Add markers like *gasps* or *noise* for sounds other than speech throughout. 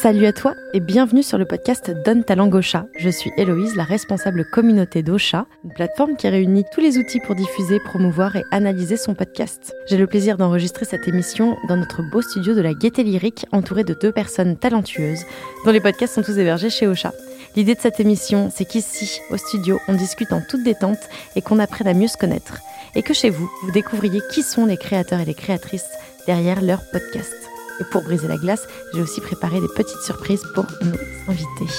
Salut à toi et bienvenue sur le podcast Donne ta langue. Je suis Héloïse, la responsable communauté d'Ocha, une plateforme qui réunit tous les outils pour diffuser, promouvoir et analyser son podcast. J'ai le plaisir d'enregistrer cette émission dans notre beau studio de la Gaieté Lyrique, entouré de deux personnes talentueuses, dont les podcasts sont tous hébergés chez Ocha. L'idée de cette émission, c'est qu'ici, au studio, on discute en toute détente et qu'on apprenne à mieux se connaître. Et que chez vous, vous découvriez qui sont les créateurs et les créatrices derrière leur podcast. Et pour briser la glace, j'ai aussi préparé des petites surprises pour nos invités.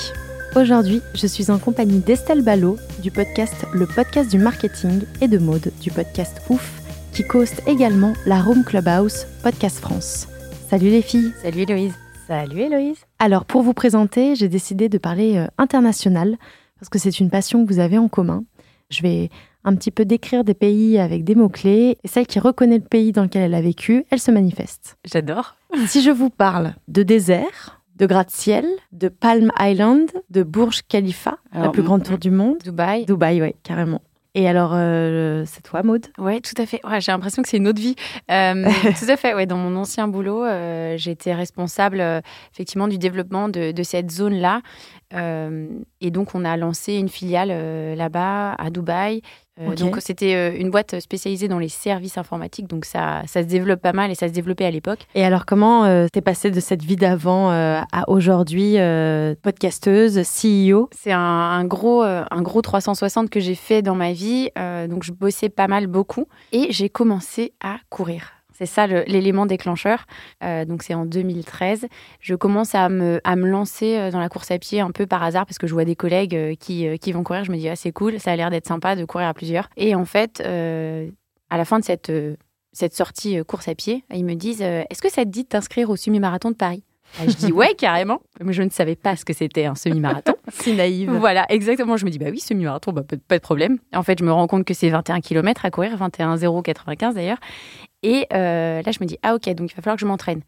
Aujourd'hui, je suis en compagnie d'Estelle Ballot du podcast Le podcast du marketing et de mode du podcast Ouf, qui coste également la Room Clubhouse Podcast France. Salut les filles Salut Héloïse Salut Héloïse Alors pour vous présenter, j'ai décidé de parler euh, international, parce que c'est une passion que vous avez en commun. Je vais un petit peu décrire des pays avec des mots-clés, et celle qui reconnaît le pays dans lequel elle a vécu, elle se manifeste. J'adore. Si je vous parle de désert, de gratte-ciel, de Palm Island, de Burj Khalifa, la plus grande tour du monde. Dubaï. Dubaï, oui, carrément. Et alors, euh, c'est toi, Maude? Oui, tout à fait. Ouais, j'ai l'impression que c'est une autre vie. Euh, *laughs* tout à fait. Ouais, dans mon ancien boulot, euh, j'étais responsable effectivement du développement de, de cette zone-là. et donc, on a lancé une filiale là-bas, à Dubaï. Donc, c'était une boîte spécialisée dans les services informatiques. Donc, ça, ça se développe pas mal et ça se développait à l'époque. Et alors, comment t'es passée de cette vie d'avant à aujourd'hui, podcasteuse, CEO C'est un, un, gros, un gros 360 que j'ai fait dans ma vie. donc, je bossais pas mal, beaucoup. Et j'ai commencé à courir. C'est ça l'élément déclencheur. Euh, donc c'est en 2013. Je commence à me, à me lancer euh, dans la course à pied un peu par hasard parce que je vois des collègues euh, qui, qui vont courir. Je me dis, ah, c'est cool, ça a l'air d'être sympa de courir à plusieurs. Et en fait, à la fin de cette, cette sortie course à pied, ils me disent, est-ce que ça te dit de t'inscrire au semi-marathon de Paris? Je dis ouais, carrément. Mais je ne savais pas ce que c'était un semi-marathon. *laughs* c'est naïf. Voilà, exactement. Je me dis bah oui, semi-marathon, bah, pas, de problème. En fait, je me rends compte que c'est 21 km à courir, 21 095 d'ailleurs. Et euh, là, je me dis, ah ok, donc il va falloir que je m'entraîne.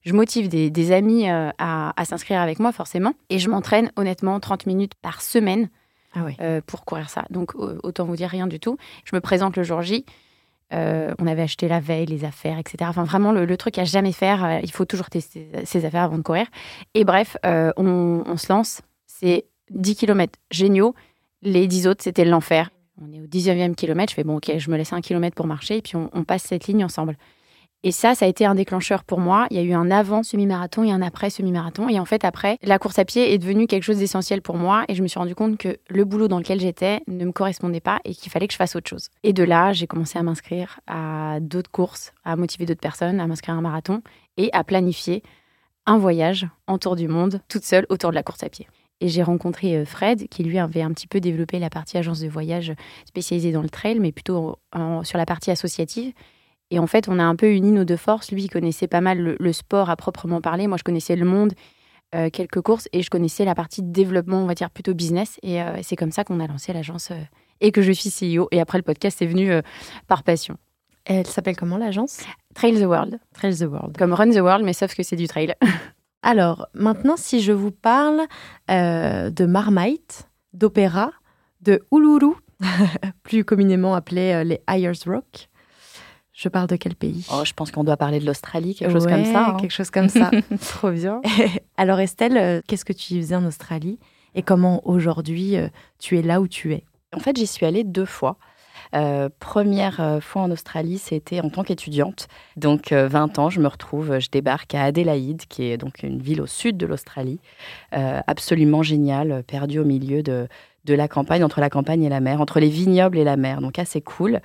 Je motive des, amis euh, à, s'inscrire avec moi, forcément. Et je m'entraîne, honnêtement, 30 minutes par semaine ah euh, pour courir ça. Donc, autant vous dire rien du tout. Je me présente le jour J. on avait acheté la veille les affaires, etc. Enfin, vraiment, le, truc à jamais faire. il faut toujours tester ses affaires avant de courir. Et bref, on, on, se lance. C'est 10 km géniaux. Les 10 autres, c'était l'enfer. On est au 19e kilomètre. Je fais bon, ok, je me laisse un kilomètre pour marcher et puis on, passe cette ligne ensemble. Et ça, ça a été un déclencheur pour moi. Il y a eu un avant semi-marathon et un après semi-marathon. Et en fait, après, la course à pied est devenue quelque chose d'essentiel pour moi. Et je me suis rendu compte que le boulot dans lequel j'étais ne me correspondait pas et qu'il fallait que je fasse autre chose. Et de là, j'ai commencé à m'inscrire à d'autres courses, à motiver d'autres personnes, à m'inscrire à un marathon et à planifier un voyage en tour du monde, toute seule, autour de la course à pied. Et j'ai rencontré euh, Fred, qui lui avait un petit peu développé la partie agence de voyage spécialisée dans le trail, mais plutôt sur la partie associative. Et en fait, on a un peu uni nos deux forces. Lui, il connaissait pas mal le, sport à proprement parler. Moi, je connaissais le monde, euh, quelques courses, et je connaissais la partie développement, on va dire plutôt business. Et euh, c'est comme ça qu'on a lancé l'agence et que je suis CEO. Et après, le podcast est venu par passion. Elle s'appelle comment l'agence? Trail the World. Trail the World. Comme Run the World, mais sauf que c'est du trail. *laughs* Alors, maintenant, si je vous parle euh, de Marmite, d'opéra, de Uluru, *laughs* plus communément appelé euh, les Ayers Rock, je parle de quel pays? Oh, Je pense qu'on doit parler de l'Australie, quelque chose comme ça. Hein. Quelque chose comme ça. *laughs* Trop bien. *laughs* Alors Estelle, euh, qu'est-ce que tu faisais en Australie? Et comment aujourd'hui tu es là où tu es? En fait, j'y suis allée deux fois. Euh, première euh, fois en Australie, c'était en tant qu'étudiante. Donc 20 euh, ans, je me retrouve, je débarque à Adélaïde, qui est donc une ville au sud de l'Australie, absolument géniale, perdue au milieu de, de la campagne, entre la campagne et la mer, entre les vignobles et la mer. Donc assez cool.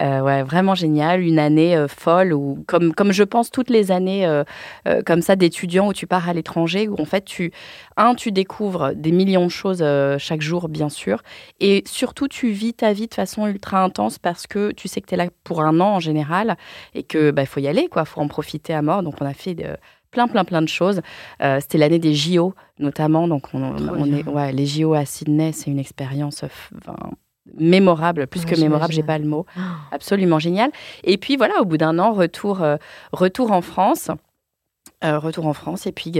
Euh, ouais, vraiment génial. Une année euh, folle, ou comme, comme je pense toutes les années euh, comme ça d'étudiants où tu pars à l'étranger, où en fait tu, un, tu découvres des millions de choses chaque jour, bien sûr, et surtout tu vis ta vie de façon ultra intense parce que tu sais que tu es là pour un an en général et que bah, faut y aller, quoi, faut en profiter à mort. Donc on a fait plein, plein, plein de choses. Euh, c'était l'année des JO, notamment. Donc, on, est, ouais, les JO à Sydney, c'est une expérience mémorable, plus que mémorable, j'ai pas le mot. *gasps* Absolument génial. Et puis voilà, au bout d'un an, retour, euh, retour en France. Euh, retour en France et puis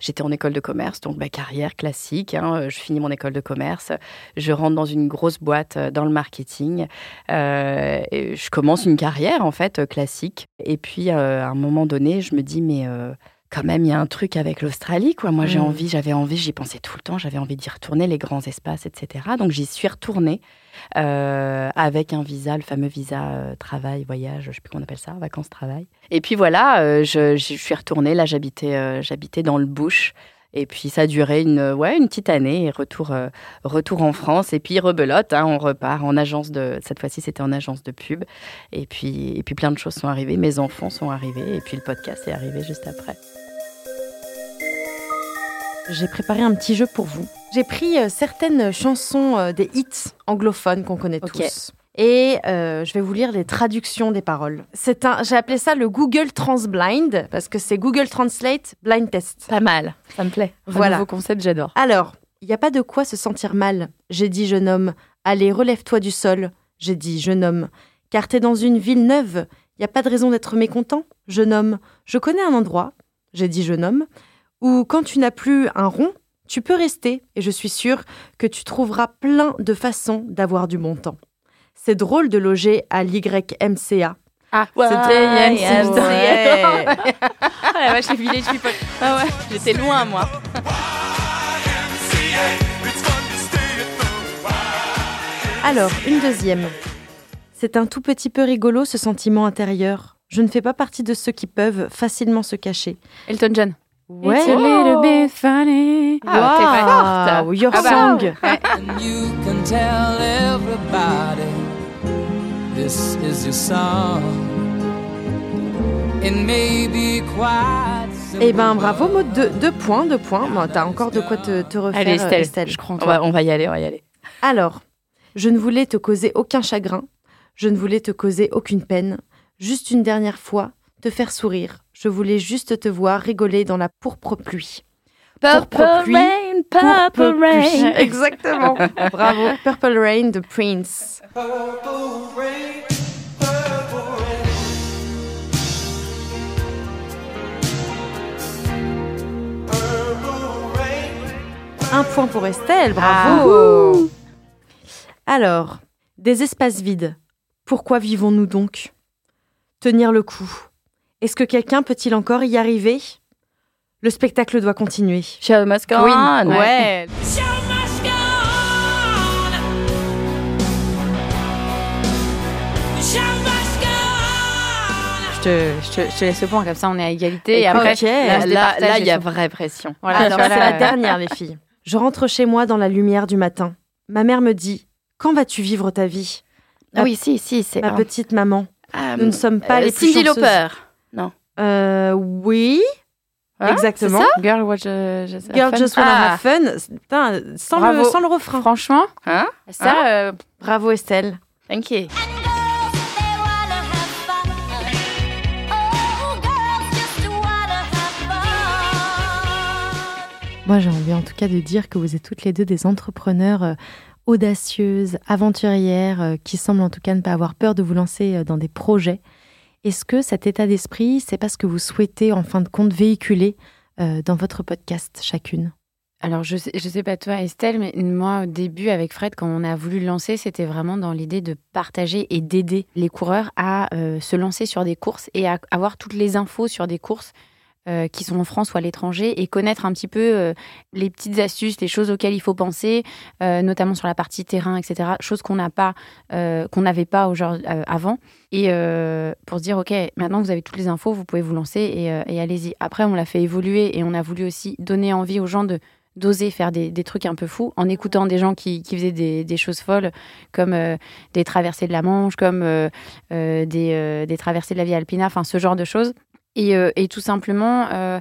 j'étais en école de commerce, donc ma carrière classique. Hein, je finis mon école de commerce, je rentre dans une grosse boîte dans le marketing. Et je commence une carrière en fait classique. Et puis à un moment donné, je me dis mais quand même, il y a un truc avec l'Australie, quoi. Moi, j'ai Mm. envie, j'avais envie, j'y pensais tout le temps, j'avais envie d'y retourner, les grands espaces, etc. Donc, j'y suis retournée euh, avec un visa, le fameux visa euh, travail, voyage, je sais plus comment on appelle ça, vacances-travail. Et puis voilà, euh, je, je suis retournée. Là, j'habitais, j'habitais dans le bush. Et puis ça a duré une, ouais, une petite année, et retour, euh, retour en France. Et puis rebelote, hein, on repart en agence de. Cette fois-ci, c'était en agence de pub. Et puis, et puis plein de choses sont arrivées. Mes enfants sont arrivés. Et puis le podcast est arrivé juste après. J'ai préparé un petit jeu pour vous. J'ai pris euh, certaines chansons euh, des hits anglophones qu'on connaît tous. Et euh, je vais vous lire les traductions des paroles. C'est un, j'ai appelé ça le Google Transblind parce que c'est Google Translate Blind Test. Pas mal, ça me plaît. Voilà. Nouveau concept, j'adore. Alors, il n'y a pas de quoi se sentir mal. J'ai dit jeune homme. Allez, relève-toi du sol. J'ai dit jeune homme. Car t'es dans une ville neuve. Il n'y a pas de raison d'être mécontent. Jeune homme. Je connais un endroit. J'ai dit jeune homme. Où quand tu n'as plus un rond, tu peux rester. Et je suis sûre que tu trouveras plein de façons d'avoir du bon temps. C'est drôle de loger à l'YMCA. Ah, Ouais, c'était YMCA. Ouais. Ah la vache, village people. Ah ouais, j'étais loin, moi. Alors, une deuxième. C'est un tout petit peu rigolo ce sentiment intérieur. Je ne fais pas partie de ceux qui peuvent facilement se cacher. Elton John. Ouais. It's a little bit funny. Ah, t'es forte. Wow, Your Ah bah. song. And you can tell everybody this is your song. It may be quite simple. Eh ben bravo, Maud, deux, deux points, deux points. Bon, T'as encore de quoi te, te refaire, Allez, Estelle, je crois va, on va y aller, on va y aller. Alors, je ne voulais te causer aucun chagrin, je ne voulais te causer aucune peine, juste une dernière fois, te faire sourire. Je voulais juste te voir rigoler dans la pourpre pluie. Purple rain, purple rain. *laughs* Exactement. Bravo. Purple Rain de Prince. Un point pour Estelle, bravo. Alors, des espaces vides. Pourquoi vivons-nous donc? Tenir le coup. Est-ce que quelqu'un peut-il encore y arriver? Le spectacle doit continuer. Show must go on. ouais. Show must go on. Show must go on. Je te, je, te, je te laisse le point, comme ça on est à égalité. Et Ok. après, Ok. Là, et il y a vraie pression. Voilà, Alors, vois, c'est la dernière, les filles. Je rentre chez moi dans la lumière du matin. Ma mère me dit Quand vas-tu vivre ta vie? Ah oui, si, si, c'est. Ma un- petite maman. Ah, Nous ne sommes pas euh, les plus Cindy chanceuses. Lauper. Euh, oui, Hein, exactement. Girl, have Girl fun. just wanna Ah. have fun. Putain, sans, le, Bravo. sans le refrain. Franchement, Hein ça, euh, Bravo Estelle. Thank you. Moi, j'ai envie en tout cas de dire que vous êtes toutes les deux des entrepreneurs euh, audacieuses, aventurières, euh, qui semblent en tout cas ne pas avoir peur de vous lancer dans des projets. Est-ce que cet état d'esprit, c'est pas ce que vous souhaitez en fin de compte véhiculer euh, dans votre podcast chacune? Alors, je sais, je sais pas toi, Estelle, mais moi, au début, avec Fred, quand on a voulu le lancer, c'était vraiment dans l'idée de partager et d'aider les coureurs à euh, se lancer sur des courses et à avoir toutes les infos sur des courses euh, qui sont en France ou à l'étranger et connaître un petit peu euh, les petites astuces, les choses auxquelles il faut penser, euh, notamment sur la partie terrain, etc. Choses qu'on n'a pas, euh, qu'on n'avait pas aujourd'hui, euh, avant. Et euh, pour se dire, OK, maintenant vous avez toutes les infos, vous pouvez vous lancer et, et allez-y. Après, on l'a fait évoluer et on a voulu aussi donner envie aux gens de d'oser faire des, des trucs un peu fous en écoutant des gens qui, qui faisaient des, des choses folles comme euh, des traversées de la Manche, comme euh, euh, des, des traversées de la Via Alpina, enfin ce genre de choses. Et, euh, et tout simplement euh,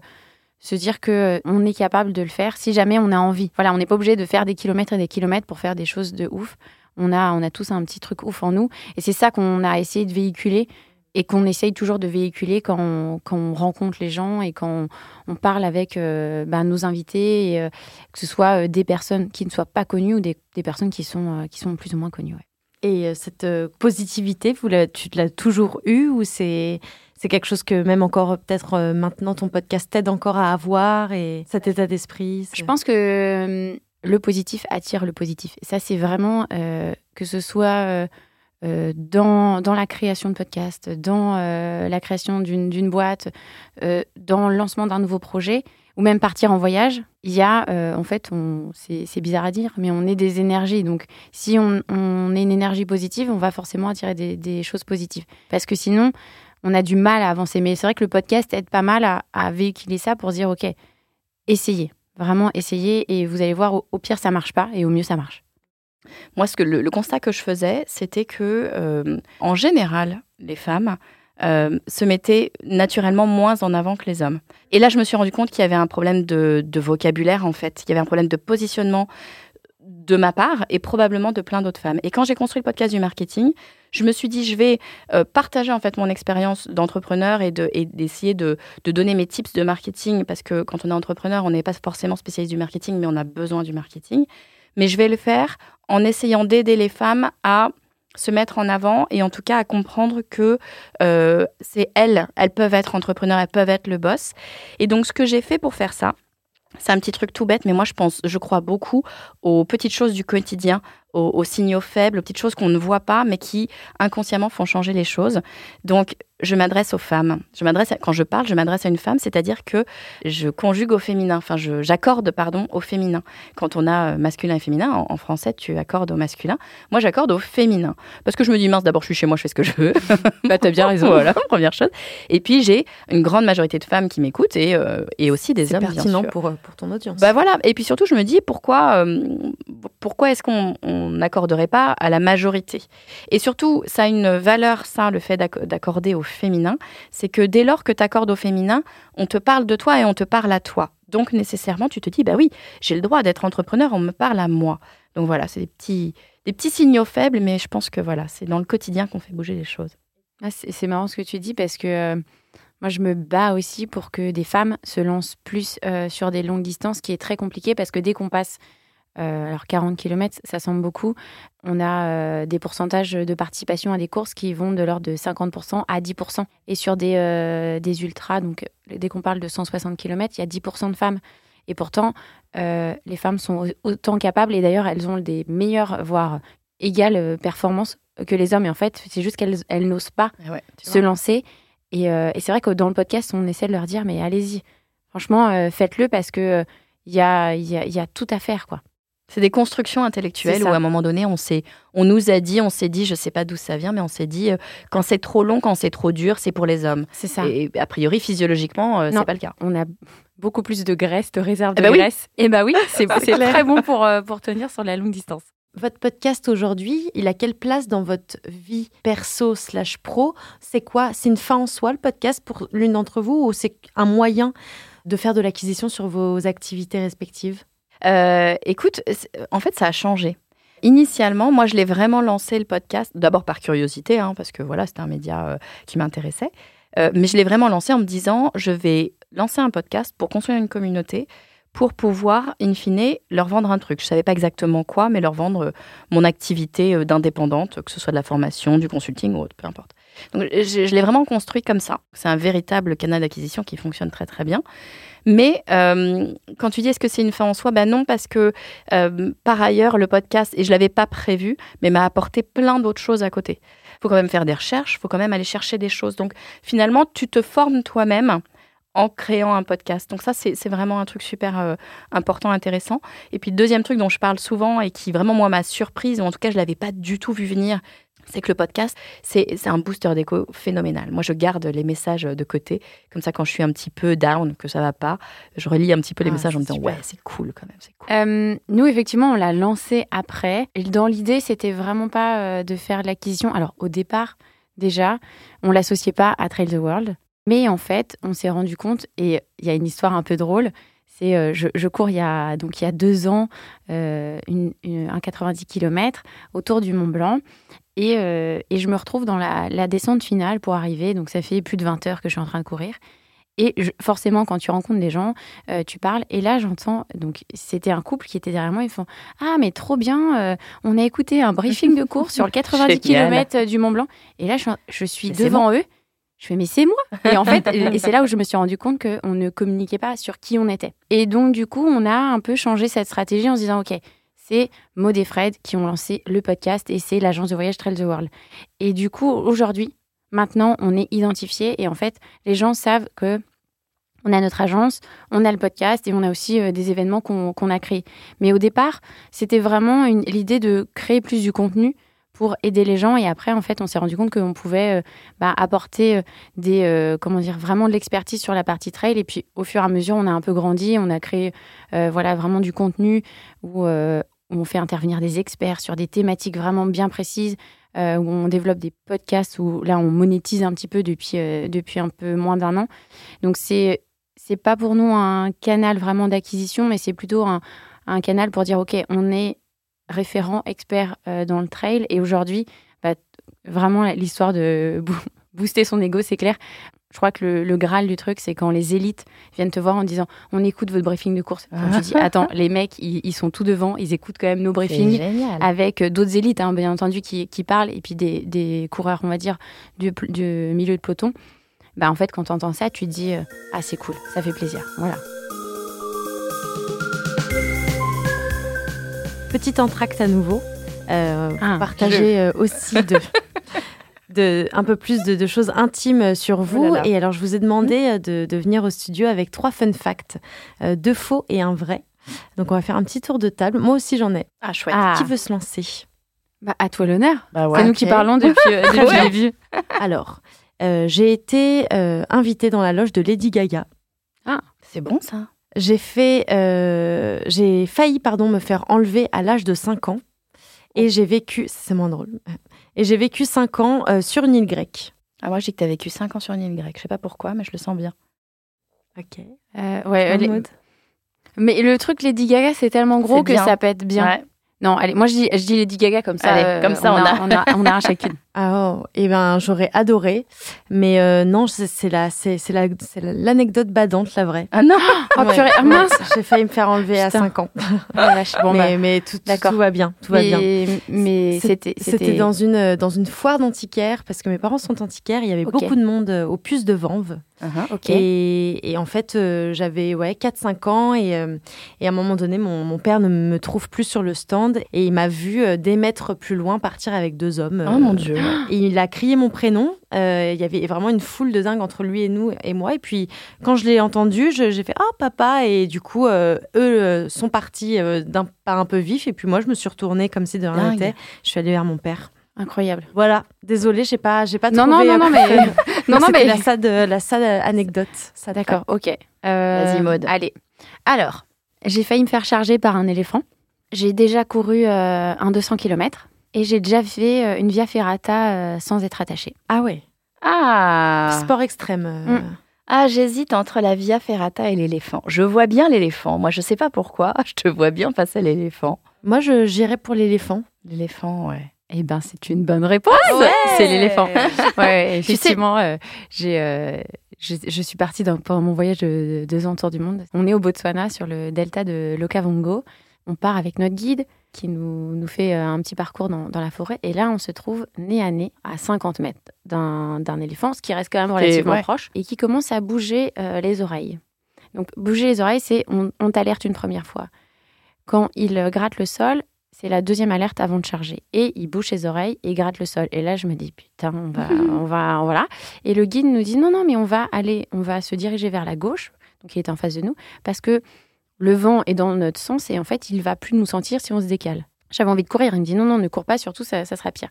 se dire que on est capable de le faire si jamais on a envie. Voilà, on n'est pas obligé de faire des kilomètres et des kilomètres pour faire des choses de ouf. On a, on a tous un petit truc ouf en nous. Et c'est ça qu'on a essayé de véhiculer et qu'on essaye toujours de véhiculer quand on, quand on rencontre les gens et quand on, parle avec euh, ben, nos invités, euh, que ce soit euh, des personnes qui ne soient pas connues ou des, des personnes qui sont, euh, qui sont plus ou moins connues. Et euh, cette euh, positivité, vous tu l'as toujours eue ou c'est c'est quelque chose que même encore peut-être euh, maintenant ton podcast t'aide encore à avoir et cet état d'esprit Je pense que euh, le positif attire le positif. Ça, c'est vraiment euh, que ce soit dans, dans la création de podcasts, dans la création d'une boîte, dans le lancement d'un nouveau projet, ou même partir en voyage, il y a, en fait, c'est bizarre à dire, mais on est des énergies. Donc, si on, est une énergie positive, on va forcément attirer des choses positives. Parce que sinon, on a du mal à avancer. Mais c'est vrai que le podcast aide pas mal à, véhiculer ça pour dire, OK, essayez, vraiment essayez, et vous allez voir, au, pire, ça marche pas, et au mieux, ça marche. Moi, ce que le, le constat que je faisais, c'était que, euh, en général, les femmes euh, se mettaient naturellement moins en avant que les hommes. Et là, je me suis rendu compte qu'il y avait un problème de, de vocabulaire, en fait. Il y avait un problème de positionnement de ma part et probablement de plein d'autres femmes. Et quand j'ai construit le podcast du marketing, je me suis dit, je vais euh, partager en fait mon expérience d'entrepreneur et de- et d'essayer de, de donner mes tips de marketing parce que quand on est entrepreneur, on n'est pas forcément spécialiste du marketing, mais on a besoin du marketing. Mais je vais le faire en essayant d'aider les femmes à se mettre en avant et en tout cas à comprendre que euh, c'est elles, elles peuvent être entrepreneurs, elles peuvent être le boss. Et donc ce que j'ai fait pour faire ça, c'est un petit truc tout bête, mais moi je pense, je crois beaucoup aux petites choses du quotidien, aux, aux signaux faibles, aux petites choses qu'on ne voit pas, mais qui inconsciemment font changer les choses. Donc je m'adresse aux femmes. Je m'adresse quand je parle, je m'adresse à une femme, c'est-à-dire que je conjugue au féminin. Enfin, j'accorde pardon au féminin. Quand on a euh, masculin et féminin, en, en français, tu accordes au masculin. Moi, j'accorde au féminin parce que je me dis mince, d'abord je suis chez moi, je fais ce que je veux. *laughs* Bah, t'as bien raison. *laughs* voilà, première chose. Et puis j'ai une grande majorité de femmes qui m'écoutent et, euh, et aussi des C'est hommes, bien pertinent sûr. pour, euh, pour ton audience. Bah voilà. Et puis surtout, je me dis pourquoi, euh, pourquoi est-ce qu'on on n'accorderait pas à la majorité? Et surtout, ça a une valeur, ça, le fait d'acc- d'accorder au féminin, c'est que dès lors que tu accordes au féminin, on te parle de toi et on te parle à toi. Donc nécessairement, tu te dis, bah oui, j'ai le droit d'être entrepreneur, on me parle à moi. Donc voilà, c'est des petits, des petits signaux faibles, mais je pense que voilà, c'est dans le quotidien qu'on fait bouger les choses. Ah, c'est marrant ce que tu dis parce que euh, moi, je me bats aussi pour que des femmes se lancent plus euh, sur des longues distances, ce qui est très compliqué parce que dès qu'on passe euh, alors 40 km, ça semble beaucoup. On a euh, des pourcentages de participation à des courses qui vont de l'ordre de 50% à 10%. Et sur des, euh, des ultras, donc dès qu'on parle de 160 km, il y a 10% de femmes. Et pourtant, les femmes sont au- autant capables et d'ailleurs, elles ont des meilleures, voire égales performances que les hommes. Et en fait, c'est juste qu'elles elles n'osent pas se lancer. Et, et c'est vrai que dans le podcast, on essaie de leur dire, mais allez-y. Franchement, faites-le parce que il y a, y, a, y a tout à faire, quoi. C'est des constructions intellectuelles où à un moment donné, on, s'est, on nous a dit, on s'est dit, je sais pas d'où ça vient, mais on s'est dit, euh, quand c'est trop long, quand c'est trop dur, c'est pour les hommes. C'est ça. Et a priori, physiologiquement, euh, c'est pas le cas. On a beaucoup plus de graisse, de réserve Eh de oui. graisse. Et bah oui, c'est *laughs* très bon pour, euh, pour tenir sur la longue distance. Votre podcast aujourd'hui, il a quelle place dans votre vie perso slash pro? C'est quoi? C'est une fin en soi le podcast pour l'une d'entre vous ou c'est un moyen de faire de l'acquisition sur vos activités respectives? Euh, écoute, en fait, ça a changé. Initialement, moi, je l'ai vraiment lancé le podcast, d'abord par curiosité, hein, parce que voilà, c'était un média euh, qui m'intéressait. Euh, mais je l'ai vraiment lancé en me disant, je vais lancer un podcast pour construire une communauté, pour pouvoir, in fine, leur vendre un truc. Je savais pas exactement quoi, mais leur vendre mon activité d'indépendante, que ce soit de la formation, du consulting ou autre, peu importe. Donc, je l'ai vraiment construit comme ça. C'est un véritable canal d'acquisition qui fonctionne très très bien. Mais euh, quand tu dis est-ce que c'est une fin en soi, ben non, parce que euh, par ailleurs, le podcast, et je l'avais pas prévu, mais m'a apporté plein d'autres choses à côté. Il faut quand même faire des recherches, il faut quand même aller chercher des choses. Donc finalement, tu te formes toi-même en créant un podcast. Donc ça, c'est vraiment un truc super euh, important, intéressant. Et puis le deuxième truc dont je parle souvent et qui vraiment, moi, m'a surprise, ou en tout cas, je l'avais pas du tout vu venir, c'est que le podcast, c'est un booster d'écho phénoménal. Moi, je garde les messages de côté. Comme ça, quand je suis un petit peu down, que ça va pas, je relis un petit peu les Ah, messages en me disant, super. ouais, c'est cool quand même, c'est cool. Euh, nous, effectivement, on l'a lancé après. Dans l'idée, c'était vraiment pas euh, de faire l'acquisition. Alors, au départ, déjà, on l'associait pas à Trail the World. Mais en fait, on s'est rendu compte, et il y a une histoire un peu drôle. C'est, euh, je, je cours il y a, donc il y a deux ans, euh, une- une- un 90 km autour du Mont Blanc. Et, euh, et je me retrouve dans la, la descente finale pour arriver. Donc, ça fait plus de 20 heures que je suis en train de courir. Et je- forcément, quand tu rencontres des gens, euh, tu parles. Et là, j'entends. Donc, c'était un couple qui était derrière moi. Ils font Ah, mais trop bien. euh, on a écouté un briefing de course sur le *laughs* 90 Génial. km du Mont Blanc. Et là, je, je suis Mais devant eux. Je fais, mais c'est moi. *laughs* Et en fait, et c'est là où je me suis rendu compte qu'on ne communiquait pas sur qui on était. Et donc, du coup, on a un peu changé cette stratégie en se disant, OK, c'est Maud et Fred qui ont lancé le podcast et c'est l'agence de voyage Trail the World. Et du coup, aujourd'hui, maintenant, on est identifié et en fait, les gens savent que on a notre agence, on a le podcast et on a aussi euh, des événements qu'on qu'on a créés. Mais au départ, c'était vraiment une- l'idée de créer plus du contenu pour aider les gens. Et après, en fait, on s'est rendu compte qu'on pouvait euh, bah, apporter euh, des, euh, comment dire, vraiment de l'expertise sur la partie trail. Et puis, au fur et à mesure, on a un peu grandi, on a créé, voilà, vraiment du contenu où, on fait intervenir des experts sur des thématiques vraiment bien précises. où on développe des podcasts où là on monétise un petit peu depuis, depuis un peu moins d'un an. Donc c'est c'est pas pour nous un canal vraiment d'acquisition, mais c'est plutôt un, un canal pour dire ok, on est référent, expert euh, dans le trail, et aujourd'hui, bah, vraiment l'histoire de boo- *laughs* booster son ego, c'est clair. Je crois que le, le graal du truc, c'est quand les élites viennent te voir en disant on écoute votre briefing de course. Quand tu dis attends, *laughs* les mecs, ils, ils sont tout devant, ils écoutent quand même nos briefings avec euh, d'autres élites, hein, bien entendu, qui, qui parlent, et puis des, des coureurs, on va dire, du milieu de peloton. Bah, en fait, quand tu entends ça, tu te dis euh, Ah, c'est cool, ça fait plaisir. Voilà. Petit entracte à nouveau. Euh, Ah, pour partager euh, aussi de, *laughs* de, un peu plus de, de choses intimes sur vous. Oh là là. Et alors, je vous ai demandé euh, de, de venir au studio avec trois fun facts, euh, deux faux et un vrai. Donc, on va faire un petit tour de table. Moi aussi, j'en ai. Ah, chouette. Ah. Qui veut se lancer? Bah, à toi l'honneur. Bah C'est nous qui parlons depuis, euh, *laughs* le début. Alors, euh, j'ai été euh, invitée dans la loge de Lady Gaga. C'est bon ça? J'ai fait, euh, j'ai failli pardon me faire enlever à l'âge de 5 ans et j'ai vécu, c'est moins drôle, et j'ai vécu 5 ans euh, sur une île grecque. Ah, moi, je dis que tu as vécu 5 ans sur une île grecque. Je sais pas pourquoi, mais je le sens bien. Ok. Euh, ouais, les- Mais le truc Lady Gaga, c'est tellement gros que bien. ça être bien. Ouais. Non, allez, moi je dis, je dis Lady Gaga comme ça. Allez, euh, comme ça, on a- on a, on a un chacune. *laughs* Ah oh, eh ben j'aurais adoré, mais euh, non, c'est la, c'est la, c'est la- l'anecdote badante la vraie. Ah non Oh *laughs* Ouais. purée, ah, mince J'ai failli me faire enlever à Putain. 5 ans. *laughs* Oh, vache. Bon, bah, mais mais tout, tout, d'accord. tout va bien, tout va bien. mais, mais c'était, C'était dans une, dans une foire d'antiquaires, parce que mes parents sont antiquaires, il y avait beaucoup de monde euh, aux puces de Vanves. Uh-huh. Et, et en fait, euh, j'avais ouais, 4-5 ans et, euh, et à un moment donné, mon, mon père ne me trouve plus sur le stand et il m'a vu euh, des mètres plus loin partir avec deux hommes. Oh euh, mon dieu. et il a crié mon prénom. Euh, il y avait vraiment une foule de dingue entre lui et nous et moi. Et puis, quand je l'ai entendu, je- j'ai fait Ah, papa Et du coup, euh, eux euh, sont partis euh, d'un pas un peu vif. Et puis, moi, je me suis retournée comme si de rien n'était. Je suis allée vers mon père. Incroyable. Voilà, désolée, j'ai pas, j'ai pas Non, trouvé. non, non, euh, non, mais. *laughs* *laughs* non, mais. la sad, la sad anecdote. D'accord, ok. Euh, Vas-y, Maud. Allez. Alors, j'ai failli me faire charger par un éléphant. J'ai déjà couru euh, un 200 km et j'ai déjà fait euh, une via ferrata euh, sans être attachée. Ah ouais, Ah sport extrême. euh, Mm. Ah, j'hésite entre la Via Ferrata et l'éléphant. Je vois bien l'éléphant. Moi, je sais pas pourquoi. *laughs* Je te vois bien face à l'éléphant. Moi, je j'irais pour l'éléphant. L'éléphant, ouais. Eh ben, c'est une bonne réponse. ouais c'est l'éléphant. Ouais, *laughs* effectivement, euh, j'ai, euh, je, je suis partie dans- pendant mon voyage de, de deux ans autour du monde. On est au Botswana, sur le delta de l'Okavongo. On part avec notre guide qui nous, nous fait euh, un petit parcours dans, dans la forêt. Et là, on se trouve nez à nez, à 50 mètres d'un, d'un éléphant, ce qui reste quand même relativement ouais. proche, et qui commence à bouger euh, les oreilles. Donc, bouger les oreilles, c'est on, on t'alerte une première fois. Quand il gratte le sol, c'est la deuxième alerte avant de charger. Et il bouche les oreilles et gratte le sol. Et là, je me dis, putain, on va, *laughs* on va, voilà. Et le guide nous dit, non, non, mais on va aller, on va se diriger vers la gauche. Donc, il est en face de nous. Parce que le vent est dans notre sens et en fait, il va plus nous sentir si on se décale. J'avais envie de courir. Il me dit, non, non, ne cours pas, surtout, ça, ça sera pire.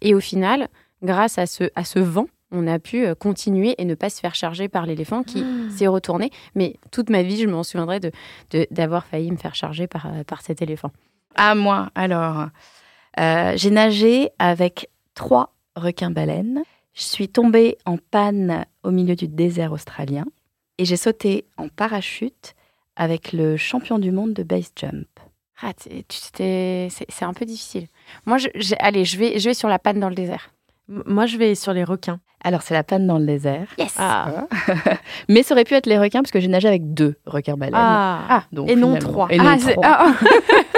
Et au final, grâce à ce, à ce vent, on a pu euh, continuer et ne pas se faire charger par l'éléphant qui s'est retourné. Mais toute ma vie, je m'en souviendrai de, de- d'avoir failli me faire charger par, par cet éléphant. À moi, alors. Euh, j'ai nagé avec trois requins-baleines. Je suis tombée en panne au milieu du désert australien. Et j'ai sauté en parachute avec le champion du monde de base jump. Ah, t'es- tu t'es- c'est un peu difficile. Moi, je, allez, je vais, je vais sur la panne dans le désert. Moi, je vais sur les requins. Alors, c'est la panne dans le désert. Yes. Ah, *laughs* Mais ça aurait pu être les requins parce que j'ai nagé avec deux requins-baleines. ah. Donc, et non trois. Et non ah, c'est- trois. *laughs*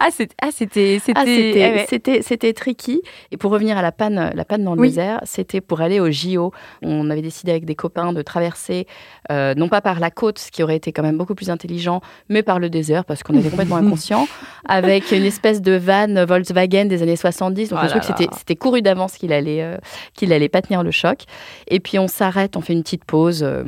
ah, Ah, c'est- ah, c'était. C'était, ah ouais. c'était, c'était tricky. Et pour revenir à la panne, la panne dans le Oui. désert, c'était pour aller au JO. On avait décidé avec des copains de traverser, euh, non pas par la côte, ce qui aurait été quand même beaucoup plus intelligent, mais par le désert, parce qu'on était complètement *laughs* inconscients, avec une espèce de van Volkswagen des années 70. Donc Oh le là truc, là. c'était, c'était couru d'avance qu'il allait, euh, qu'il allait pas tenir le choc. Et puis on s'arrête, on fait une petite pause. euh,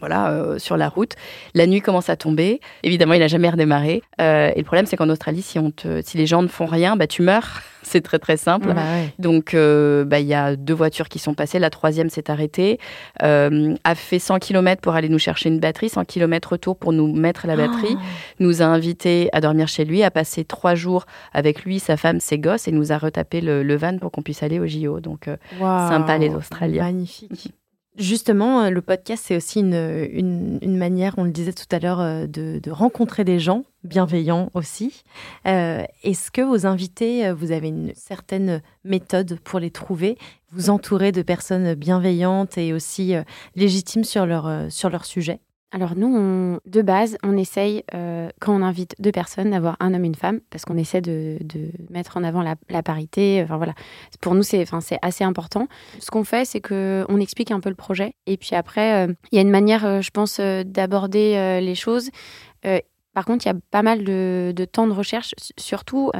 voilà, euh, sur la route. La nuit commence à tomber. Évidemment, il n'a jamais redémarré. Euh, et le problème, c'est qu'en Australie, si, on te, si les gens ne font rien, bah, tu meurs. *laughs* c'est très, très simple. Bah ouais. Donc, euh, bah, il y a deux voitures qui sont passées. La troisième s'est arrêtée. Euh, a fait 100 km pour aller nous chercher une batterie, 100 km retour pour nous mettre la batterie. Nous a invités à dormir chez lui, à passer trois jours avec lui, sa femme, ses gosses, et nous a retapé le, le van pour qu'on puisse aller au JO. Donc, euh. Sympa, les Australiens. Magnifique. *laughs* Justement, euh, le podcast, c'est aussi une, une, une manière, on le disait tout à l'heure, euh, de, de rencontrer des gens bienveillants aussi. Euh, Est-ce que vos invités, euh, vous avez une certaine méthode pour les trouver Vous entourez de personnes bienveillantes et aussi légitimes sur leur, sur leur sujet? Alors nous, de base, on essaye, euh, quand on invite deux personnes, d'avoir un homme et une femme, parce qu'on essaie de, mettre en avant la, parité. Enfin voilà, pour nous, c'est assez important. Ce qu'on fait, c'est qu'on explique un peu le projet. Et puis après, euh, il y a une manière, euh, je pense, d'aborder les choses. Par contre, il y a pas mal de, temps de recherche, surtout,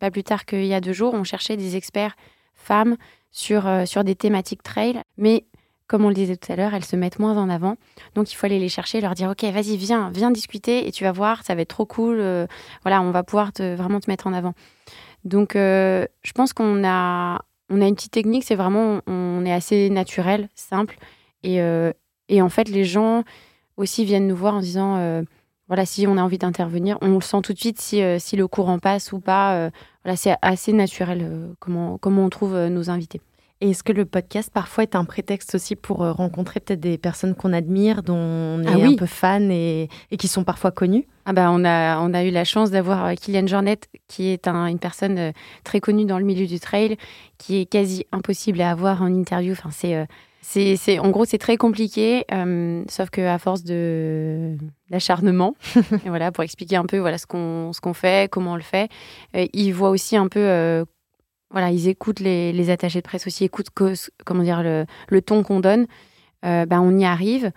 pas plus tard qu'il y a deux jours, on cherchait des experts femmes sur, sur des thématiques trail. Mais comme on le disait tout à l'heure, elles se mettent moins en avant. Donc il faut aller les chercher, leur dire ok, vas-y, viens, viens discuter et tu vas voir, ça va être trop cool. euh, voilà, on va pouvoir te, vraiment te mettre en avant. Donc euh, je pense qu'on a, on a une petite technique, c'est vraiment, on est assez naturel, simple. Et, euh, en fait, les gens aussi viennent nous voir en disant voilà, si on a envie d'intervenir, on le sent tout de suite si, le courant passe ou pas. voilà, c'est assez naturel comment, on trouve nos invités. Et est-ce que le podcast parfois est un prétexte aussi pour euh, rencontrer peut-être des personnes qu'on admire, dont on est Ah oui. un peu fan et, et qui sont parfois connues? Ah bah on, a, on a eu la chance d'avoir euh, Kylian Jornet, qui est un- une personne euh, très connue dans le milieu du trail, qui est quasi impossible à avoir en interview. Enfin, c'est, c'est, c'est- en gros, c'est très compliqué, euh, sauf qu'à force de, d'acharnement, *laughs* et voilà, pour expliquer un peu voilà, ce, qu'on, ce qu'on fait, comment on le fait, euh, ils voient aussi un peu... euh, voilà, ils écoutent les, les attachés de presse aussi, écoutent comment dire, le, le ton qu'on donne. Euh, ben, on y arrive.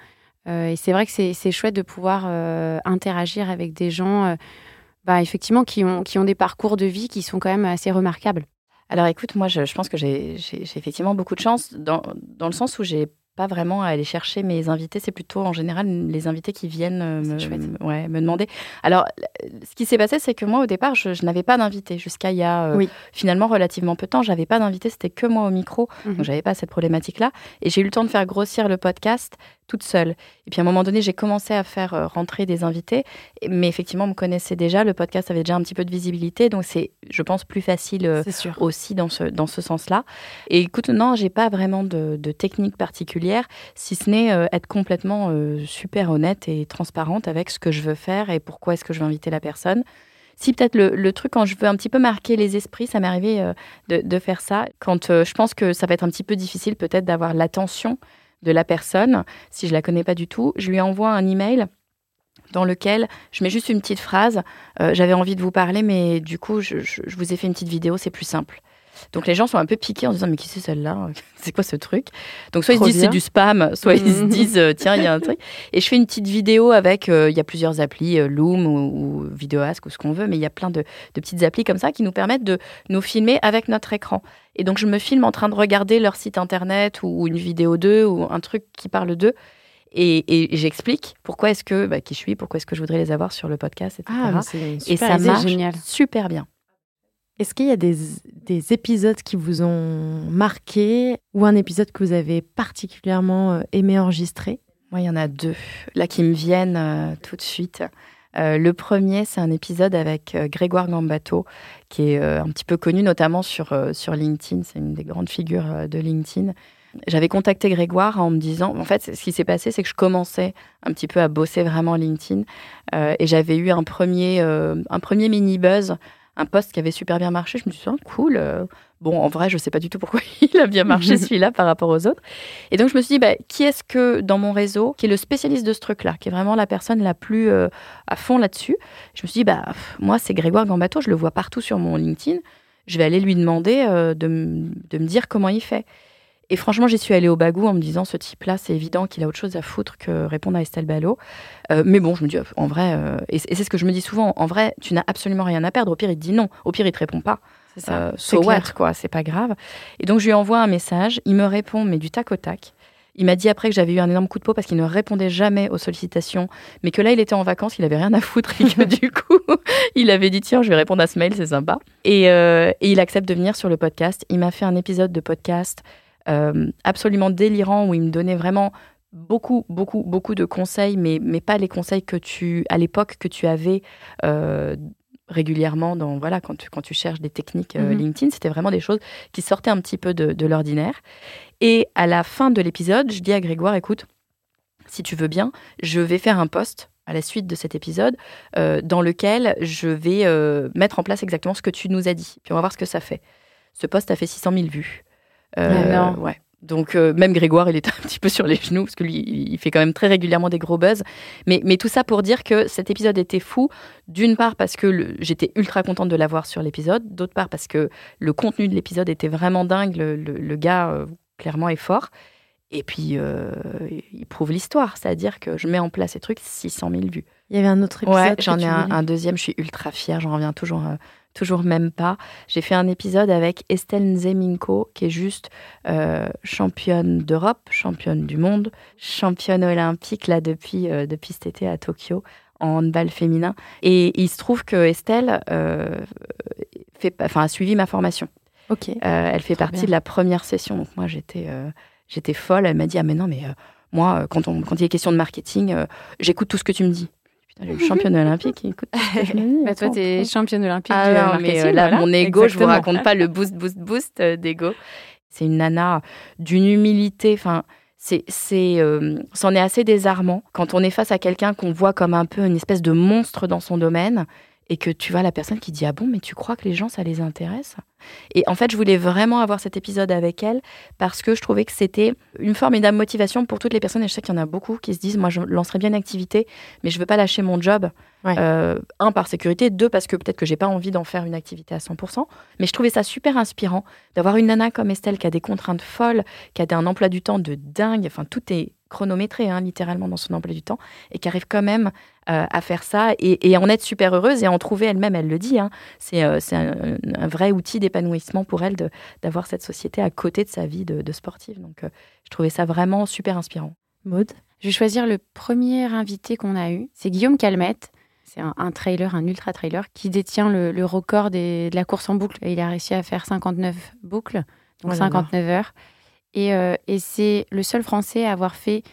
Euh, et c'est vrai que c'est chouette de pouvoir euh, interagir avec des gens, euh, bah, effectivement, qui ont, qui ont des parcours de vie qui sont quand même assez remarquables. Alors écoute, moi je, je pense que j'ai effectivement beaucoup de chance dans, dans le sens où j'ai pas vraiment à aller chercher mes invités, c'est plutôt en général les invités qui viennent euh, me, ouais, me demander. Alors ce qui s'est passé, c'est que moi au départ, je, je n'avais pas d'invité jusqu'à il y a euh, Oui. finalement relativement peu de temps. J'avais pas d'invité, c'était que moi au micro, Mhm. donc j'avais pas cette problématique-là. Et j'ai eu le temps de faire grossir le podcast toute seule. Et puis à un moment donné, j'ai commencé à faire euh, rentrer des invités, mais effectivement, on me connaissait déjà, le podcast avait déjà un petit peu de visibilité, donc c'est, je pense, plus facile. euh, sûr. aussi dans ce, dans ce sens-là. Et écoute, non, j'ai pas vraiment de, de technique particulière, si ce n'est euh, être complètement euh, super honnête et transparente avec ce que je veux faire et pourquoi est-ce que je veux inviter la personne. Si peut-être le, le truc quand je veux un petit peu marquer les esprits, ça m'est arrivé euh, de, de faire ça. Quand euh, je pense que ça va être un petit peu difficile peut-être d'avoir l'attention de la personne, si je la connais pas du tout, je lui envoie un email dans lequel je mets juste une petite phrase. euh, J'avais envie de vous parler, mais du coup, je, vous ai fait une petite vidéo, c'est plus simple. Donc les gens sont un peu piqués en se disant mais qui c'est celle-là? *laughs* C'est quoi ce truc? Donc soit ils se disent c'est du spam, soit ils se *laughs* disent euh, tiens il y a un truc. Et je fais une petite vidéo avec euh, il y a plusieurs applis euh, Loom ou, ou Videoask ou ce qu'on veut, mais il y a plein de, de petites applis comme ça qui nous permettent de nous filmer avec notre écran. Et donc je me filme en train de regarder leur site internet ou une vidéo d'eux ou un truc qui parle d'eux. Et, et j'explique pourquoi est-ce que bah, qui je suis, pourquoi est-ce que je voudrais les avoir sur le podcast, etc. Ah, une et super ça idée. marche génial. super bien. Est-ce qu'il y a des, des épisodes qui vous ont marqué ou un épisode que vous avez particulièrement euh, aimé enregistrer? Moi, il y en a deux, là, qui me viennent euh, tout de suite. Euh, le premier, c'est un épisode avec Grégoire Gambato, qui est un petit peu connu, notamment sur, sur LinkedIn. C'est une des grandes figures de LinkedIn. J'avais contacté Grégoire en me disant, en fait, ce qui s'est passé, c'est que je commençais un petit peu à bosser vraiment LinkedIn. Et j'avais eu un premier, un premier mini buzz un post qui avait super bien marché. Je me suis dit, Ah, cool. euh, Bon, en vrai, je sais pas du tout pourquoi *laughs* il a bien marché *laughs* celui-là par rapport aux autres. Et donc, je me suis dit, bah, qui est-ce que dans mon réseau, qui est le spécialiste de ce truc-là, qui est vraiment la personne la plus euh, à fond là-dessus? Je me suis dit, bah, pff, moi, c'est Grégoire Gambato, je le vois partout sur mon LinkedIn. Je vais aller lui demander euh, de, de me dire comment il fait. Et franchement, j'y suis allée au bagou en me disant, ce type-là, c'est évident qu'il a autre chose à foutre que répondre à Estelle Ballot. Euh, mais bon, je me dis, en vrai, euh, et c'est ce que je me dis souvent, en vrai, tu n'as absolument rien à perdre. Au pire, il te dit non. Au pire, il te répond pas. C'est ça. Euh, so what, quoi, c'est pas grave. Et donc, je lui envoie un message. Il me répond, mais du tac au tac. Il m'a dit après que j'avais eu un énorme coup de peau parce qu'il ne répondait jamais aux sollicitations, mais que là, il était en vacances, il avait rien à foutre et que *laughs* du coup, il avait dit tiens, je vais répondre à ce mail, c'est sympa. Et, euh, et il accepte de venir sur le podcast. Il m'a fait un épisode de podcast absolument délirant où il me donnait vraiment beaucoup, beaucoup, beaucoup de conseils, mais, mais pas les conseils que tu, à l'époque, que tu avais euh, régulièrement dans, voilà, quand tu, quand tu cherches des techniques euh, Mhm. LinkedIn. C'était vraiment des choses qui sortaient un petit peu de, de l'ordinaire. Et à la fin de l'épisode, je dis à Grégoire, écoute, si tu veux bien, je vais faire un post à la suite de cet épisode euh, dans lequel je vais euh, mettre en place exactement ce que tu nous as dit. Puis on va voir ce que ça fait. Ce post a fait 600 000 vues. Non. Ouais. Donc euh, même Grégoire, il était un *laughs* petit peu sur les genoux parce que lui, il fait quand même très régulièrement des gros buzz. Mais, mais tout ça pour dire que cet épisode était fou. D'une part parce que j'étais ultra contente de l'avoir sur l'épisode. D'autre part parce que le contenu de l'épisode était vraiment dingue. Le, le- le gars, euh, clairement, est fort. Et puis, euh, il prouve l'histoire. C'est-à-dire que je mets en place ces trucs, 600 000 vues. Il y avait un autre épisode. Ouais, j'en ai un, un deuxième, je suis ultra fière, j'en reviens toujours, euh, toujours même pas. J'ai fait un épisode avec Estelle Nzeminko, qui est juste euh, championne d'Europe, championne du monde, championne olympique là depuis, euh, depuis cet été à Tokyo en handball féminin. Et il se trouve que Estelle euh, fait, enfin, a suivi ma formation. Ok. Elle fait partie bien. de la première session. Donc moi, j'étais j'étais folle. Elle m'a dit, ah mais non, mais moi, quand, on, quand il est question de marketing, j'écoute tout ce que tu me dis. Le championne olympique, écoute. *laughs* Bah, toi, t'es championne olympique Ah du non, mais euh, là, voilà. mon ego, je vous Exactement. raconte pas le boost, boost, boost euh, d'ego. C'est une nana d'une humilité, enfin, c'est, c'est, euh, c'en est assez désarmant quand on est face à quelqu'un qu'on voit comme un peu une espèce de monstre dans son domaine et que tu vois la personne qui dit ah bon mais tu crois que les gens ça les intéresse? Et en fait je voulais vraiment avoir cet épisode avec elle parce que je trouvais que c'était une formidable motivation pour toutes les personnes et je sais qu'il y en a beaucoup qui se disent moi je lancerai bien une activité mais je veux pas lâcher mon job Ouais. Euh, un par sécurité deux parce que peut-être que j'ai pas envie d'en faire une activité à 100% mais je trouvais ça super inspirant d'avoir une nana comme Estelle qui a des contraintes folles qui a un emploi du temps de dingue enfin tout est chronométré hein, littéralement dans son emploi du temps et qui arrive quand même euh, à faire ça et, en être super heureuse et en trouver elle-même elle le dit hein. c'est euh, un, un vrai outil d'épanouissement pour elle d'avoir cette société à côté de sa vie de, de sportive donc euh, je trouvais ça vraiment super inspirant Maud. Je vais choisir le premier invité qu'on a eu. C'est Guillaume Calmette. C'est un, un trailer, un ultra trailer, qui détient le, le record des- de la course en boucle. Et il a réussi à faire 59 boucles, donc Oh là là. 59 heures. Et, euh, et c'est le seul Français à avoir fait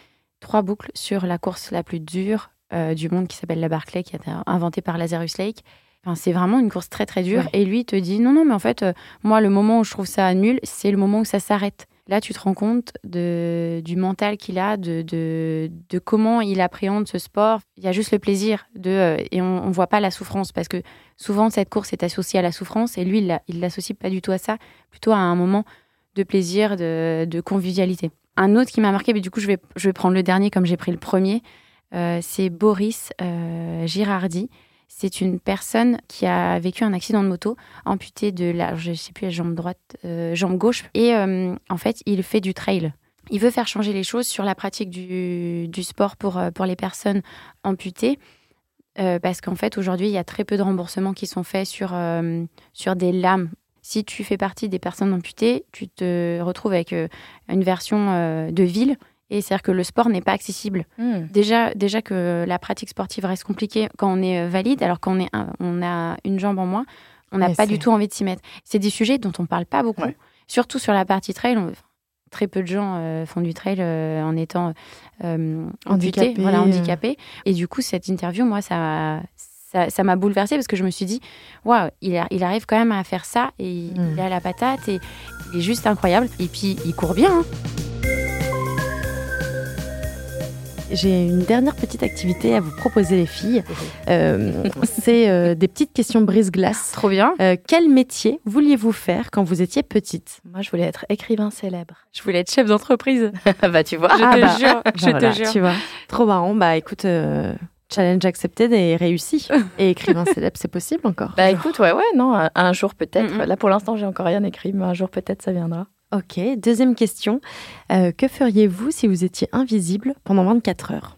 trois boucles sur la course la plus dure euh, du monde qui s'appelle la Barclay, qui a été inventée par Lazarus Lake. Enfin, c'est vraiment une course très très dure. Ouais. Et lui il te dit non, non, mais en fait, euh, moi, le moment où je trouve ça nul, c'est le moment où ça s'arrête. Là, tu te rends compte de, du mental qu'il a, de, de, de comment il appréhende ce sport. Il y a juste le plaisir de, et on ne voit pas la souffrance parce que souvent cette course est associée à la souffrance et lui, il il l'associe pas du tout à ça, plutôt à un moment de plaisir, de, convivialité. Un autre qui m'a marqué, mais du coup, je vais, prendre le dernier comme j'ai pris le premier, euh, c'est Boris euh, Girardi. C'est une personne qui a vécu un accident de moto, amputé de la, je sais plus, la jambe droite, euh, jambe gauche. Et en fait, il fait du trail. Il veut faire changer les choses sur la pratique du, sport pour, les personnes amputées. parce qu'en fait, aujourd'hui, il y a très peu de remboursements qui sont faits sur des lames. Si tu fais partie des personnes amputées, tu te retrouves avec euh, une version euh, de ville. Et c'est-à-dire que le sport n'est pas accessible. Déjà, déjà que la pratique sportive reste compliquée quand on est euh, valide, alors quand on, est un- on a une jambe en moins, on n'a pas du tout envie de s'y mettre. C'est des sujets dont on ne parle pas beaucoup, Ouais. surtout sur la partie trail. on- très peu de gens euh, font du trail euh, en étant euh, amputés, Handicapés, voilà, handicapés. Et du coup, cette interview, moi, ça ça m'a bouleversée parce que je me suis dit, waouh, il, arrive quand même à faire ça et il, Mm. il a la patate et il est juste incroyable. Et puis, il court bien. hein. J'ai une dernière petite activité à vous proposer, les filles. *laughs* Euh, c'est euh, des petites questions brise-glace. Trop bien. Euh, quel métier vouliez-vous faire quand vous étiez petite? Moi, je voulais être écrivain célèbre. Je voulais être chef d'entreprise. *laughs* bah, tu vois. Je Ah te bah. jure, je Voilà, te jure. Tu vois, trop marrant. Bah écoute, euh, challenge accepté et réussi. *laughs* Et écrivain célèbre, c'est possible encore. Bah, écoute, ouais, ouais, non, un, un jour peut-être. Mm. Là, pour l'instant, j'ai encore rien écrit, mais un jour peut-être ça viendra. Ok, deuxième question. Euh, que feriez-vous si vous étiez invisible pendant 24 heures?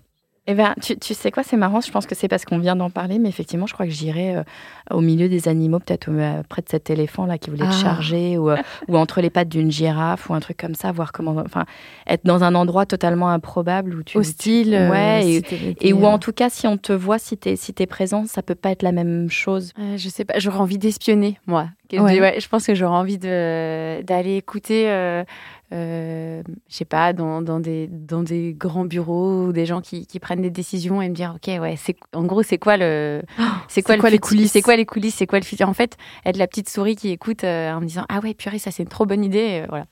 Eh ben, tu, tu sais quoi, c'est marrant. Je pense que c'est parce qu'on vient d'en parler, mais effectivement, je crois que j'irais euh, au milieu des animaux, peut-être euh, près de cet éléphant là qui voulait Ah. te charger, ou, euh, ou entre les pattes d'une girafe, ou un truc comme ça, voir comment, enfin, être dans un endroit totalement improbable où tu Hostile ouais, si et, où en tout cas, si on te voit, si t'es si es présent, ça peut pas être la même chose. Euh, je sais pas, j'aurais envie d'espionner, moi. Que- Ouais. ouais, je pense que j'aurais envie d'aller écouter, je sais pas, dans, dans, des, dans des grands bureaux ou des gens qui, qui prennent des décisions et me dire, ok, ouais, c'est en gros, c'est quoi le, c'est quoi, c'est le quoi les coulisses C'est quoi les coulisses C'est quoi le futur? En fait, être la petite souris qui écoute euh, en me disant, ah ouais, purée, ça c'est une trop bonne idée. euh, voilà.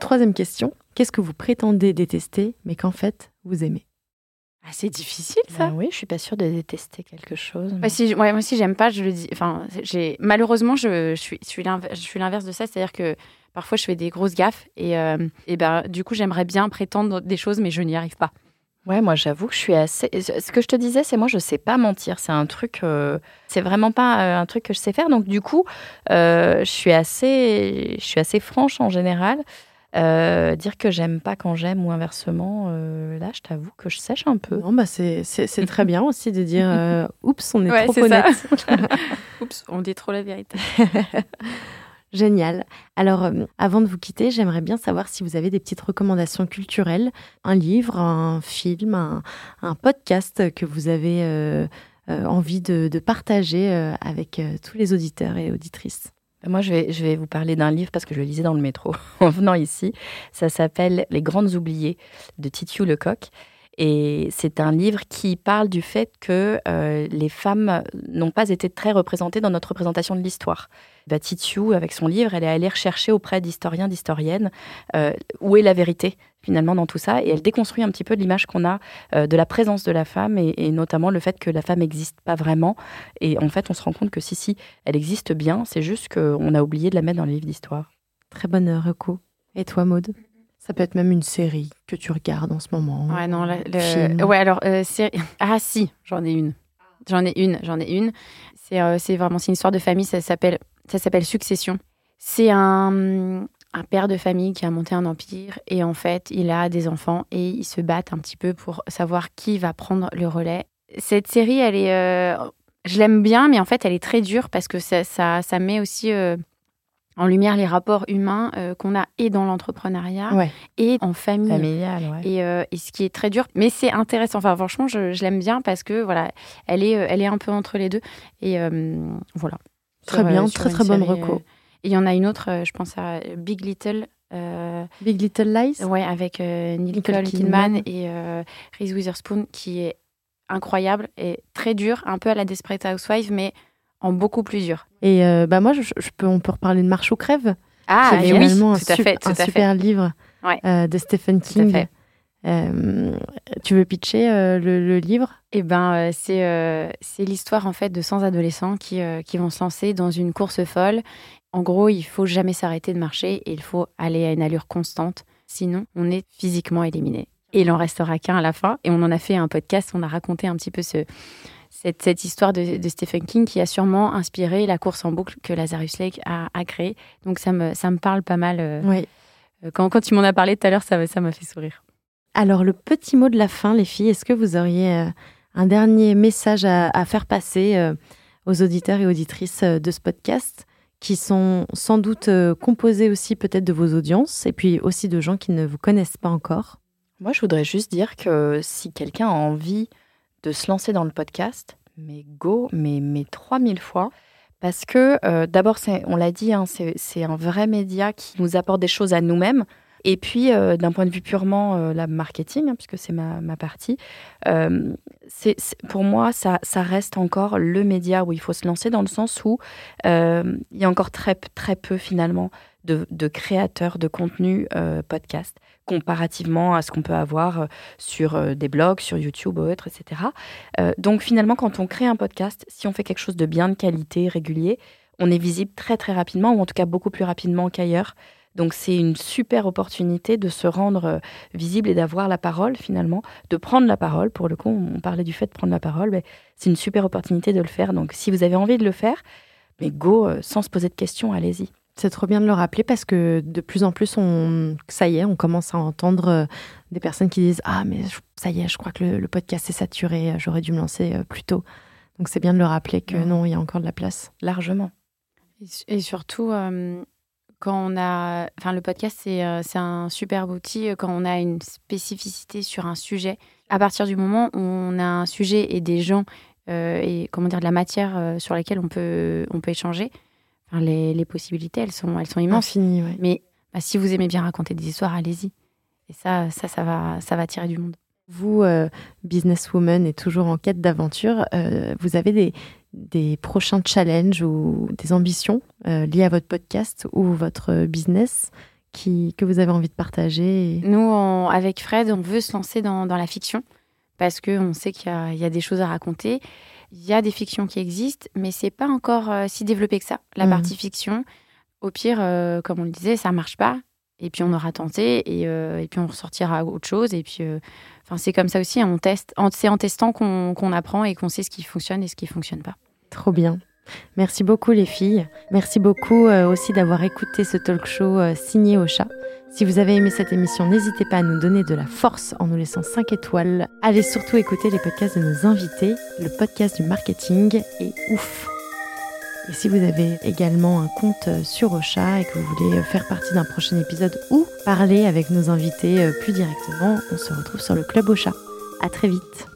Troisième question. Qu'est-ce que vous prétendez détester, mais qu'en fait, vous aimez? Ah, c'est difficile ça. Ah oui, je suis pas sûre de détester quelque chose. Moi, si, ouais, moi aussi, j'aime pas, je le dis. Enfin, j'ai malheureusement, je, je suis, je l'inverse de ça, c'est-à-dire que parfois, je fais des grosses gaffes et, euh, et ben, du coup, j'aimerais bien prétendre des choses, mais je n'y arrive pas. Ouais, moi j'avoue que je suis assez. Ce que je te disais, c'est moi je sais pas mentir. C'est un truc, euh, c'est vraiment pas euh, un truc que je sais faire. Donc du coup, euh, je suis assez, je suis assez franche en général. Euh, dire que j'aime pas quand j'aime ou inversement, euh, là, je t'avoue que je sèche un peu. Non, bah c'est très bien aussi de dire euh, *laughs* oups, on est Ouais, trop c'est ça. honnête. *laughs* Oups, on dit trop la vérité. *laughs* Génial. Alors, avant de vous quitter, j'aimerais bien savoir si vous avez des petites recommandations culturelles, un livre, un film, un, un podcast que vous avez envie de, de partager avec tous les auditeurs et auditrices. Moi, je vais, vous parler d'un livre parce que je le lisais dans le métro *laughs* en venant ici. Ça s'appelle Les Grandes Oubliées de Titiou Lecoq. Et c'est un livre qui parle du fait que euh, les femmes n'ont pas été très représentées dans notre représentation de l'histoire. Bah, Titiou, avec son livre, elle est allée rechercher auprès d'historiens, d'historiennes, euh, où est la vérité finalement dans tout ça. Et elle déconstruit un petit peu l'image qu'on a euh, de la présence de la femme et, notamment le fait que la femme n'existe pas vraiment. Et en fait, on se rend compte que si, si, elle existe bien, c'est juste qu'on a oublié de la mettre dans les livres d'histoire. Très bonne reco. Et toi, Maude? Ça peut être même une série que tu regardes en ce moment. Ouais, non, la- le- Film. ouais, alors, euh, série- ah si, j'en ai une. J'en ai une, j'en ai une. C'est euh, vraiment, c'est une histoire de famille, ça s'appelle ça s'appelle Succession. C'est un, un père de famille qui a monté un empire et en fait, il a des enfants et ils se battent un petit peu pour savoir qui va prendre le relais. Cette série, elle est, euh, je l'aime bien, mais en fait, elle est très dure parce que ça, ça, ça met aussi euh, en lumière les rapports humains euh, qu'on a et dans l'entrepreneuriat Ouais. et en famille. Familiale, ouais. Et, euh, et ce qui est très dur, mais c'est intéressant. Enfin, franchement, je, je l'aime bien parce que voilà, elle est, euh, elle est un peu entre les deux. Et euh, voilà. Très Sur, bien, très très bonne reco. Et il y en a une autre, je pense à Big Little. Big Little Lies? ouais, avec Nicole Nicole Kidman. Kidman et Reese Witherspoon, qui est incroyable et très dur, un peu à la Desperate Housewives, mais en beaucoup plus dur. Et euh, bah moi, je, je peux, on peut reparler de Marche ou crève. Ah, qui est oui, tout un, à fait, tout un à fait. super livre Ouais. euh, de Stephen Tout à King. fait. Euh, tu veux pitcher euh, le, le livre? Eh ben, euh, c'est c'est l'histoire en fait de 100 adolescents qui, qui vont se lancer dans une course folle. En gros, il faut jamais s'arrêter de marcher et il faut aller à une allure constante. Sinon, on est physiquement éliminé. Et il en restera qu'un à la fin. Et on en a fait un podcast, on a raconté un petit peu ce, cette, cette histoire de, de Stephen King qui a sûrement inspiré la course en boucle que Lazarus Lake a, a créée. Donc ça me, ça me parle pas mal. euh, Oui. quand, quand tu m'en as parlé tout à l'heure, ça m'a ça m'a fait sourire. Alors, le petit mot de la fin, les filles, est-ce que vous auriez euh, un dernier message à, à faire passer euh, aux auditeurs et auditrices euh, de ce podcast qui sont sans doute euh, composés aussi peut-être de vos audiences et puis aussi de gens qui ne vous connaissent pas encore? Moi, je voudrais juste dire que si quelqu'un a envie de se lancer dans le podcast, mais go, mais, mais 3000 fois. Parce que euh, d'abord, on l'a dit, hein, c'est un vrai média qui nous apporte des choses à nous-mêmes. Et puis, euh, d'un point de vue purement euh, la marketing, hein, puisque c'est ma, partie, euh, pour moi, ça, reste encore le média où il faut se lancer dans le sens où il y a encore très, très peu finalement de, créateurs de contenu podcast. comparativement à ce qu'on peut avoir sur des blogs, sur YouTube ou autres, etc. Donc finalement, quand on crée un podcast, si on fait quelque chose de bien de qualité, régulier, on est visible très très rapidement, ou en tout cas beaucoup plus rapidement qu'ailleurs. Donc c'est une super opportunité de se rendre euh, visible et d'avoir la parole finalement, de prendre la parole. Pour le coup, on parlait du fait de prendre la parole, mais c'est une super opportunité de le faire. Donc si vous avez envie de le faire, mais go, euh, sans se poser de questions, allez-y. C'est trop bien de le rappeler parce que de plus en plus, on, ça y est, on commence à entendre euh, des personnes qui disent Ah, mais ça y est, je crois que le, le podcast est saturé, j'aurais dû me lancer plus tôt. Donc c'est bien de le rappeler que Ouais. non, il y a encore de la place. Largement. Et su- Et surtout, euh, quand on a. Enfin, le podcast, c'est euh, c'est un superbe outil euh, quand on a une spécificité sur un sujet. À partir du moment où on a un sujet et des gens euh, et comment dire de la matière sur laquelle on peut on peut échanger, enfin, les, les possibilités elles sont elles sont immenses. Infini, ouais. Mais bah, si vous aimez bien raconter des histoires, allez-y. Et ça ça ça va ça va tirer du monde. Vous, euh, businesswoman et toujours en quête d'aventure, euh, vous avez des, des prochains challenges ou des ambitions euh, liées à votre podcast ou votre business qui, que vous avez envie de partager et- Nous, on- avec Fred, on veut se lancer dans, dans la fiction parce qu'on sait qu'il y, y a des choses à raconter. Il y a des fictions qui existent, mais c'est pas encore euh, si développé que ça. La Mhm. partie fiction, au pire, euh, comme on le disait, ça marche pas. Et puis on aura tenté, et, euh, et puis on ressortira autre chose. Et puis, enfin, c'est comme ça aussi. on teste. C'est en testant qu'on qu'on apprend et qu'on sait ce qui fonctionne et ce qui fonctionne pas. Trop bien. Merci beaucoup les filles. Merci beaucoup euh, aussi d'avoir écouté ce talk show euh, signé au chat. Si vous avez aimé cette émission, n'hésitez pas à nous donner de la force en nous laissant 5 étoiles. Allez surtout écouter les podcasts de nos invités. Le podcast du marketing est ouf. Et si vous avez également un compte euh, sur Ocha et que vous voulez faire partie d'un prochain épisode ou parler avec nos invités plus directement, on se retrouve sur le Club Ocha. À très vite.